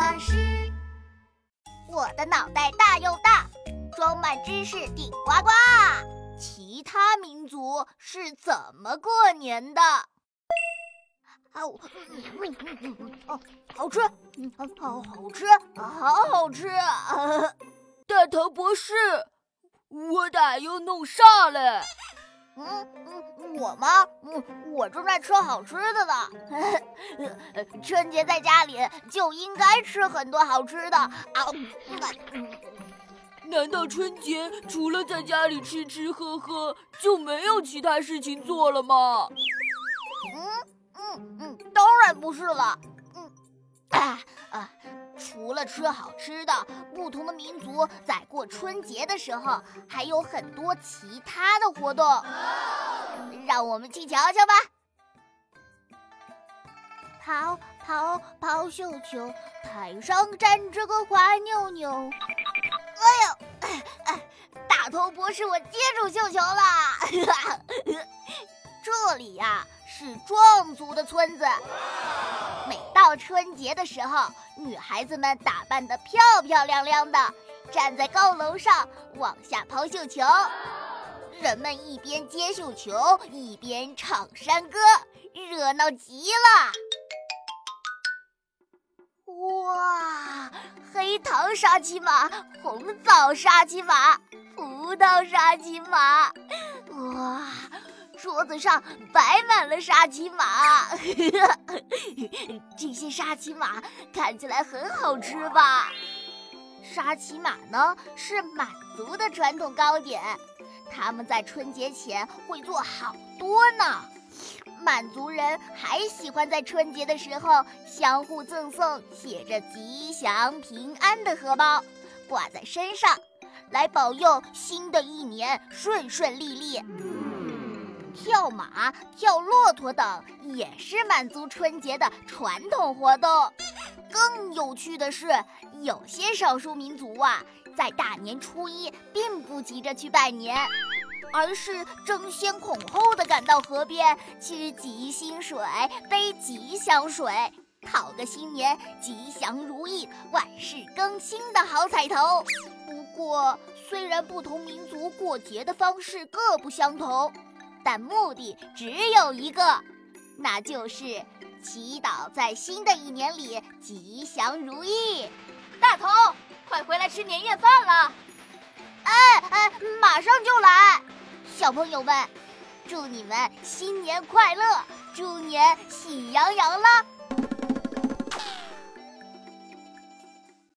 狗巴士。我的脑袋大又大，装满知识顶呱呱。其他民族是怎么过年的？哦，好吃，好好吃，好好吃。大头博士，我咋又弄啥了？嗯嗯，我吗？嗯，我正在吃好吃的呢。春节在家里就应该吃很多好吃的啊！难道春节除了在家里吃吃喝喝，就没有其他事情做了吗？嗯嗯嗯，当然不是了。嗯。除了吃好吃的，不同的民族在过春节的时候还有很多其他的活动，让我们去瞧瞧吧。跑跑跑绣球，台上站着个花妞妞。哎呦，哎，大头博士，我接住绣球了。这里呀是壮族的村子。到春节的时候，女孩子们打扮得漂漂亮亮的，站在高楼上往下抛绣球。人们一边接绣球，一边唱山歌，热闹极了。哇，黑糖沙琪玛，红枣沙琪玛，葡萄沙琪玛，哇！桌子上摆满了沙琪玛，这些沙琪玛看起来很好吃吧？沙琪玛呢是满族的传统糕点，他们在春节前会做好多呢。满族人还喜欢在春节的时候相互赠送写着吉祥平安的荷包，挂在身上，来保佑新的一年顺顺利利。跳马、跳骆驼等也是满族春节的传统活动。更有趣的是，有些少数民族啊，在大年初一并不急着去拜年，而是争先恐后的赶到河边去集新水、背吉祥水，讨个新年吉祥如意、万事更新的好彩头。不过，虽然不同民族过节的方式各不相同。但目的只有一个，那就是祈祷在新的一年里吉祥如意。大头，快回来吃年夜饭了！哎哎，马上就来。小朋友们，祝你们新年快乐，猪年喜洋洋啦！